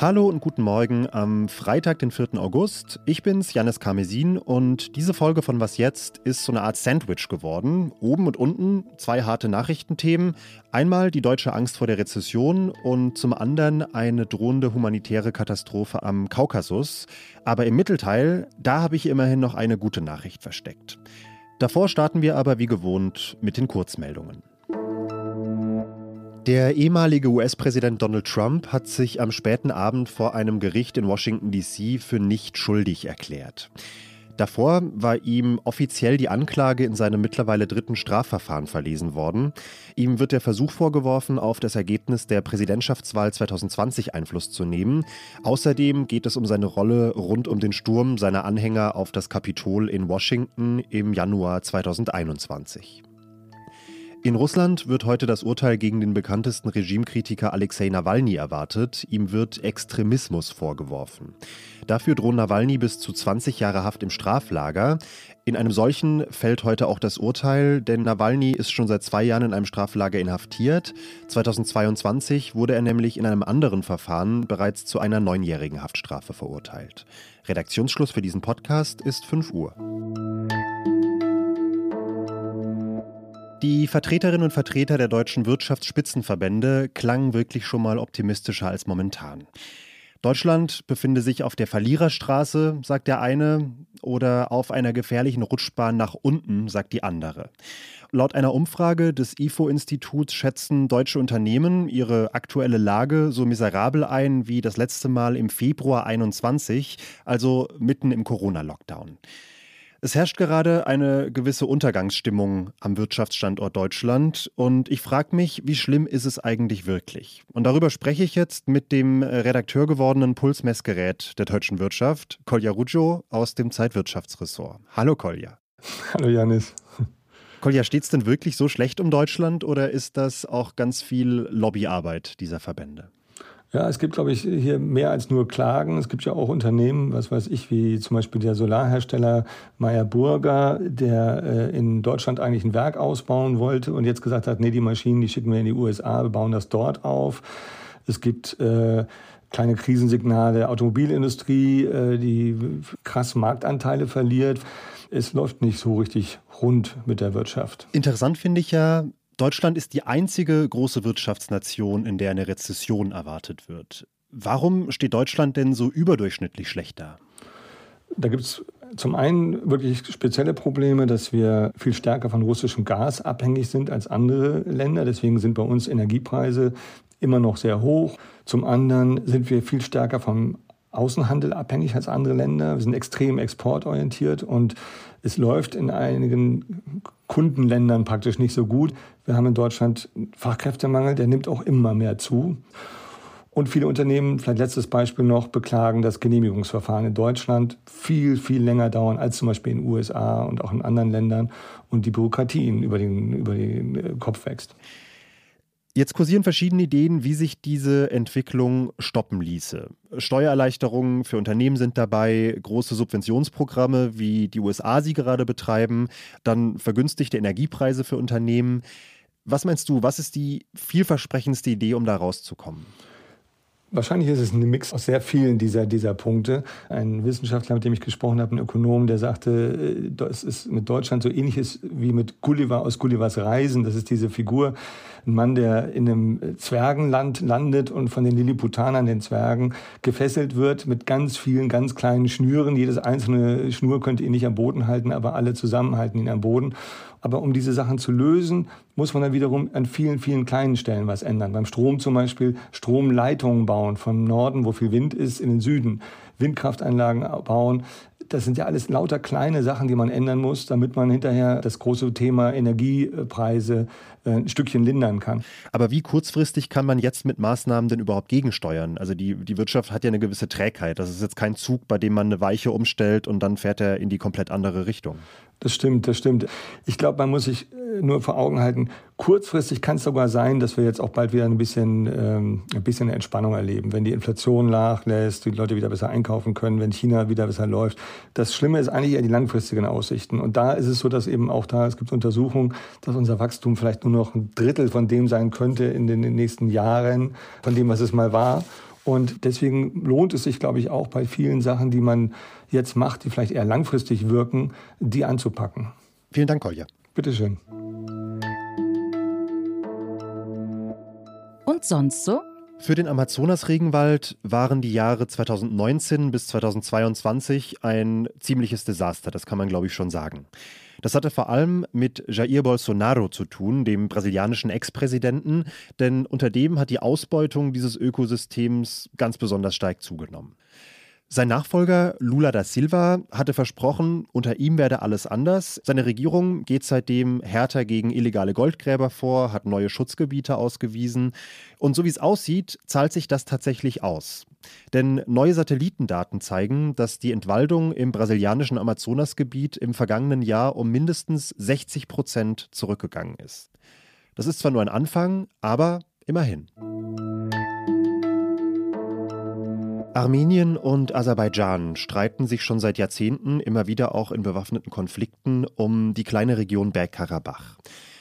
Hallo und guten Morgen am Freitag, den 4. August. Ich bin's, Janis Karmesin und diese Folge von Was Jetzt ist so eine Art Sandwich geworden. Oben und unten zwei harte Nachrichtenthemen. Einmal die deutsche Angst vor der Rezession und zum anderen eine drohende humanitäre Katastrophe am Kaukasus. Aber im Mittelteil, da habe ich immerhin noch eine gute Nachricht versteckt. Davor starten wir aber wie gewohnt mit den Kurzmeldungen. Der ehemalige US-Präsident Donald Trump hat sich am späten Abend vor einem Gericht in Washington, D.C. für nicht schuldig erklärt. Davor war ihm offiziell die Anklage in seinem mittlerweile dritten Strafverfahren verlesen worden. Ihm wird der Versuch vorgeworfen, auf das Ergebnis der Präsidentschaftswahl 2020 Einfluss zu nehmen. Außerdem geht es um seine Rolle rund um den Sturm seiner Anhänger auf das Kapitol in Washington im Januar 2021. In Russland wird heute das Urteil gegen den bekanntesten Regimekritiker Alexei Nawalny erwartet. Ihm wird Extremismus vorgeworfen. Dafür drohen Nawalny bis zu 20 Jahre Haft im Straflager. In einem solchen fällt heute auch das Urteil, denn Nawalny ist schon seit zwei Jahren in einem Straflager inhaftiert. 2022 wurde er nämlich in einem anderen Verfahren bereits zu einer neunjährigen Haftstrafe verurteilt. Redaktionsschluss für diesen Podcast ist 5 Uhr. Die Vertreterinnen und Vertreter der deutschen Wirtschaftsspitzenverbände klangen wirklich schon mal optimistischer als momentan. Deutschland befinde sich auf der Verliererstraße, sagt der eine, oder auf einer gefährlichen Rutschbahn nach unten, sagt die andere. Laut einer Umfrage des IFO-Instituts schätzen deutsche Unternehmen ihre aktuelle Lage so miserabel ein wie das letzte Mal im Februar 21, also mitten im Corona-Lockdown. Es herrscht gerade eine gewisse Untergangsstimmung am Wirtschaftsstandort Deutschland und ich frage mich, wie schlimm ist es eigentlich wirklich? Und darüber spreche ich jetzt mit dem Redakteur gewordenen Pulsmessgerät der deutschen Wirtschaft, Kolja Ruggio aus dem Zeitwirtschaftsressort. Hallo Kolja. Hallo Janis. Kolja, steht es denn wirklich so schlecht um Deutschland oder ist das auch ganz viel Lobbyarbeit dieser Verbände? Ja, es gibt, glaube ich, hier mehr als nur Klagen. Es gibt ja auch Unternehmen, was weiß ich, wie zum Beispiel der Solarhersteller Meyer Burger, der äh, in Deutschland eigentlich ein Werk ausbauen wollte und jetzt gesagt hat, nee, die Maschinen, die schicken wir in die USA, wir bauen das dort auf. Es gibt äh, kleine Krisensignale, Automobilindustrie, äh, die krass Marktanteile verliert. Es läuft nicht so richtig rund mit der Wirtschaft. Interessant finde ich ja, Deutschland ist die einzige große Wirtschaftsnation, in der eine Rezession erwartet wird. Warum steht Deutschland denn so überdurchschnittlich schlecht da? Da gibt es zum einen wirklich spezielle Probleme, dass wir viel stärker von russischem Gas abhängig sind als andere Länder. Deswegen sind bei uns Energiepreise immer noch sehr hoch. Zum anderen sind wir viel stärker vom Außenhandel abhängig als andere Länder. Wir sind extrem exportorientiert und es läuft in einigen Kundenländern praktisch nicht so gut. Wir haben in Deutschland Fachkräftemangel, der nimmt auch immer mehr zu. Und viele Unternehmen, vielleicht letztes Beispiel noch, beklagen, dass Genehmigungsverfahren in Deutschland viel, viel länger dauern als zum Beispiel in den USA und auch in anderen Ländern und die Bürokratie ihnen über den, über den Kopf wächst. Jetzt kursieren verschiedene Ideen, wie sich diese Entwicklung stoppen ließe. Steuererleichterungen für Unternehmen sind dabei, große Subventionsprogramme, wie die USA sie gerade betreiben, dann vergünstigte Energiepreise für Unternehmen. Was meinst du, was ist die vielversprechendste Idee, um da rauszukommen? Wahrscheinlich ist es ein Mix aus sehr vielen dieser, dieser Punkte. Ein Wissenschaftler, mit dem ich gesprochen habe, ein Ökonom, der sagte, äh, es ist mit Deutschland so ähnlich ist wie mit Gulliver aus Gullivers Reisen. Das ist diese Figur, ein Mann, der in einem Zwergenland landet und von den Lilliputanern, den Zwergen, gefesselt wird mit ganz vielen, ganz kleinen Schnüren. Jedes einzelne Schnur könnte ihn nicht am Boden halten, aber alle zusammenhalten ihn am Boden. Aber um diese Sachen zu lösen, muss man dann wiederum an vielen, vielen kleinen Stellen was ändern. Beim Strom zum Beispiel Stromleitungen bauen vom Norden, wo viel Wind ist, in den Süden. Windkraftanlagen bauen. Das sind ja alles lauter kleine Sachen, die man ändern muss, damit man hinterher das große Thema Energiepreise äh, ein Stückchen lindern kann. Aber wie kurzfristig kann man jetzt mit Maßnahmen denn überhaupt gegensteuern? Also die, die Wirtschaft hat ja eine gewisse Trägheit. Das ist jetzt kein Zug, bei dem man eine Weiche umstellt und dann fährt er in die komplett andere Richtung. Das stimmt, das stimmt. Ich glaube, man muss sich nur vor Augen halten, kurzfristig kann es sogar sein, dass wir jetzt auch bald wieder ein bisschen, ähm, ein bisschen Entspannung erleben. Wenn die Inflation nachlässt, die Leute wieder besser einkaufen können, wenn China wieder besser läuft. Das Schlimme ist eigentlich eher die langfristigen Aussichten. Und da ist es so, dass eben auch da, es gibt Untersuchungen, dass unser Wachstum vielleicht nur noch ein Drittel von dem sein könnte in den nächsten Jahren, von dem, was es mal war. Und deswegen lohnt es sich, glaube ich, auch bei vielen Sachen, die man jetzt macht, die vielleicht eher langfristig wirken, die anzupacken. Vielen Dank, Kolja. Bitteschön. Und sonst so? Für den Amazonas-Regenwald waren die Jahre 2019 bis 2022 ein ziemliches Desaster, das kann man glaube ich schon sagen. Das hatte vor allem mit Jair Bolsonaro zu tun, dem brasilianischen Ex-Präsidenten, denn unter dem hat die Ausbeutung dieses Ökosystems ganz besonders stark zugenommen. Sein Nachfolger Lula da Silva hatte versprochen, unter ihm werde alles anders. Seine Regierung geht seitdem härter gegen illegale Goldgräber vor, hat neue Schutzgebiete ausgewiesen. Und so wie es aussieht, zahlt sich das tatsächlich aus. Denn neue Satellitendaten zeigen, dass die Entwaldung im brasilianischen Amazonasgebiet im vergangenen Jahr um mindestens 60 Prozent zurückgegangen ist. Das ist zwar nur ein Anfang, aber immerhin. Armenien und Aserbaidschan streiten sich schon seit Jahrzehnten, immer wieder auch in bewaffneten Konflikten, um die kleine Region Bergkarabach.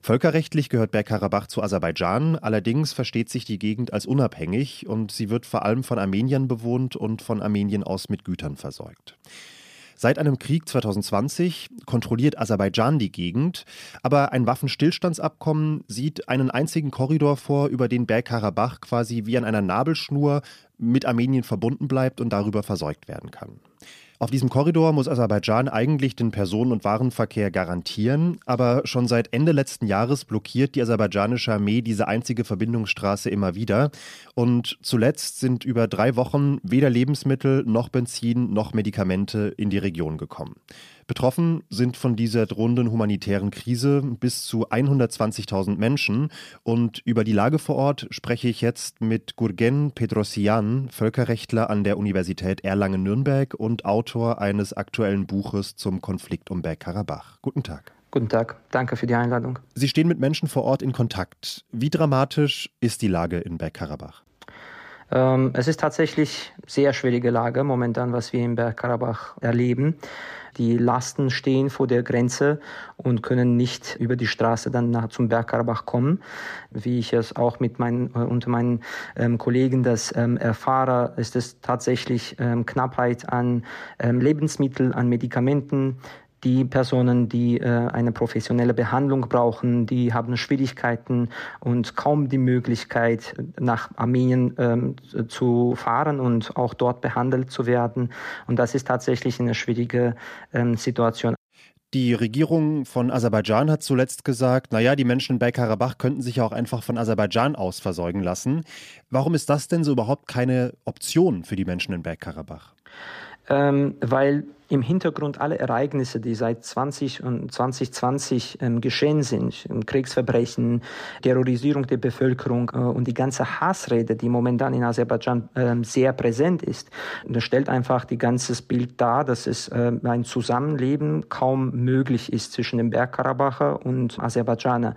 Völkerrechtlich gehört Bergkarabach zu Aserbaidschan, allerdings versteht sich die Gegend als unabhängig und sie wird vor allem von Armeniern bewohnt und von Armenien aus mit Gütern versorgt. Seit einem Krieg 2020 kontrolliert Aserbaidschan die Gegend, aber ein Waffenstillstandsabkommen sieht einen einzigen Korridor vor, über den Bergkarabach quasi wie an einer Nabelschnur mit Armenien verbunden bleibt und darüber versorgt werden kann. Auf diesem Korridor muss Aserbaidschan eigentlich den Personen- und Warenverkehr garantieren, aber schon seit Ende letzten Jahres blockiert die aserbaidschanische Armee diese einzige Verbindungsstraße immer wieder. Und zuletzt sind über drei Wochen weder Lebensmittel noch Benzin noch Medikamente in die Region gekommen. Betroffen sind von dieser drohenden humanitären Krise bis zu 120.000 Menschen. Und über die Lage vor Ort spreche ich jetzt mit Gurgen Pedrosian, Völkerrechtler an der Universität Erlangen-Nürnberg und Autor eines aktuellen Buches zum Konflikt um Bergkarabach. Guten Tag. Guten Tag, danke für die Einladung. Sie stehen mit Menschen vor Ort in Kontakt. Wie dramatisch ist die Lage in Bergkarabach? Ähm, es ist tatsächlich sehr schwierige Lage momentan, was wir in Bergkarabach erleben. Die Lasten stehen vor der Grenze und können nicht über die Straße dann nach zum Bergkarabach kommen. Wie ich es auch mit meinen, äh, unter meinen ähm, Kollegen das ähm, erfahre, ist es tatsächlich ähm, Knappheit an ähm, Lebensmitteln, an Medikamenten, die Personen, die äh, eine professionelle Behandlung brauchen, die haben Schwierigkeiten und kaum die Möglichkeit, nach Armenien ähm, zu fahren und auch dort behandelt zu werden. Und das ist tatsächlich eine schwierige ähm, Situation. Die Regierung von Aserbaidschan hat zuletzt gesagt, naja, die Menschen in Bergkarabach könnten sich auch einfach von Aserbaidschan aus versorgen lassen. Warum ist das denn so überhaupt keine Option für die Menschen in Bergkarabach? Ähm, weil im Hintergrund alle Ereignisse, die seit 20 und 2020 ähm, geschehen sind, Kriegsverbrechen, Terrorisierung der Bevölkerung äh, und die ganze Hassrede, die momentan in Aserbaidschan äh, sehr präsent ist, das stellt einfach die ganzes Bild dar, dass es äh, ein Zusammenleben kaum möglich ist zwischen dem Bergkarabacher und Aserbaidschaner.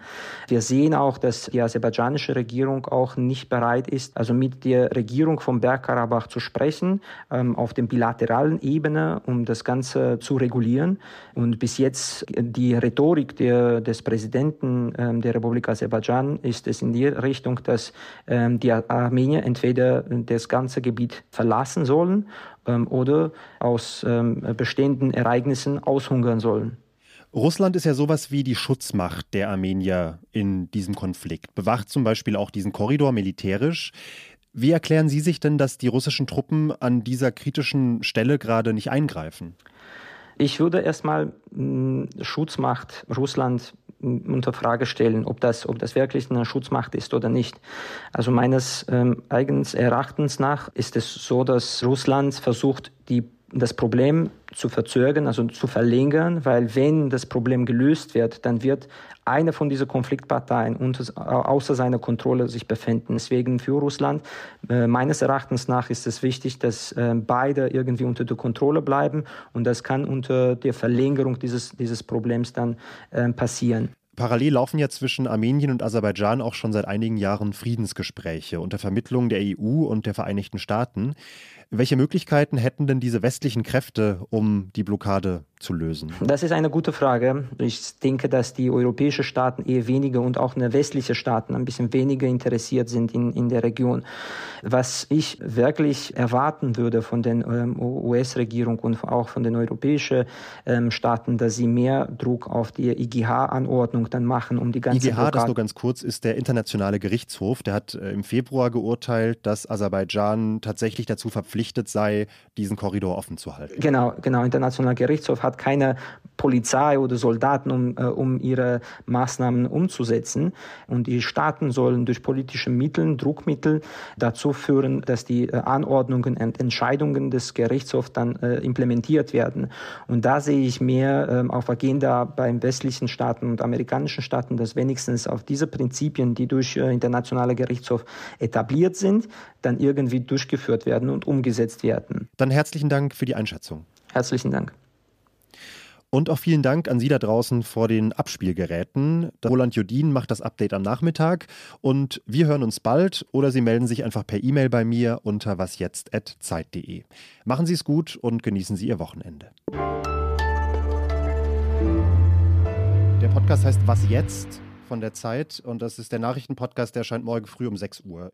Wir sehen auch, dass die aserbaidschanische Regierung auch nicht bereit ist, also mit der Regierung vom Bergkarabach zu sprechen, ähm, auf dem bilateralen Ebene, um das Ganze zu regulieren. Und bis jetzt die Rhetorik der, des Präsidenten ähm, der Republik Aserbaidschan ist es in die Richtung, dass ähm, die Armenier entweder das ganze Gebiet verlassen sollen ähm, oder aus ähm, bestehenden Ereignissen aushungern sollen. Russland ist ja sowas wie die Schutzmacht der Armenier in diesem Konflikt, bewacht zum Beispiel auch diesen Korridor militärisch. Wie erklären Sie sich denn, dass die russischen Truppen an dieser kritischen Stelle gerade nicht eingreifen? Ich würde erstmal hm, Schutzmacht Russland hm, unter Frage stellen, ob das, ob das wirklich eine Schutzmacht ist oder nicht. Also meines ähm, eigenen Erachtens nach ist es so, dass Russland versucht, die das Problem zu verzögern, also zu verlängern, weil wenn das Problem gelöst wird, dann wird eine von diesen Konfliktparteien unter, außer seiner Kontrolle sich befinden. Deswegen für Russland, äh, meines Erachtens nach, ist es wichtig, dass äh, beide irgendwie unter der Kontrolle bleiben und das kann unter der Verlängerung dieses, dieses Problems dann äh, passieren. Parallel laufen ja zwischen Armenien und Aserbaidschan auch schon seit einigen Jahren Friedensgespräche unter Vermittlung der EU und der Vereinigten Staaten. Welche Möglichkeiten hätten denn diese westlichen Kräfte, um die Blockade zu lösen? Das ist eine gute Frage. Ich denke, dass die europäischen Staaten eher weniger und auch westliche Staaten ein bisschen weniger interessiert sind in, in der Region. Was ich wirklich erwarten würde von der ähm, US-Regierung und auch von den europäischen ähm, Staaten, dass sie mehr Druck auf die IGH-Anordnung dann machen, um die ganze IGH, Blockade das nur ganz kurz, ist der internationale Gerichtshof. Der hat äh, im Februar geurteilt, dass Aserbaidschan tatsächlich dazu verpflichtet sei, diesen Korridor offen zu halten. Genau, genau. Internationaler Gerichtshof hat keine Polizei oder Soldaten, um, äh, um ihre Maßnahmen umzusetzen. Und die Staaten sollen durch politische Mittel, Druckmittel dazu führen, dass die äh, Anordnungen und Entscheidungen des Gerichtshofs dann äh, implementiert werden. Und da sehe ich mehr ähm, auf Agenda beim westlichen Staaten und amerikanischen Staaten, dass wenigstens auf diese Prinzipien, die durch äh, internationale Gerichtshof etabliert sind, dann irgendwie durchgeführt werden und umgesetzt werden. Dann herzlichen Dank für die Einschätzung. Herzlichen Dank. Und auch vielen Dank an Sie da draußen vor den Abspielgeräten. Roland Jodin macht das Update am Nachmittag und wir hören uns bald oder Sie melden sich einfach per E-Mail bei mir unter wasjetzt.zeit.de. Machen Sie es gut und genießen Sie Ihr Wochenende. Der Podcast heißt Was jetzt von der Zeit und das ist der Nachrichtenpodcast, der erscheint morgen früh um 6 Uhr.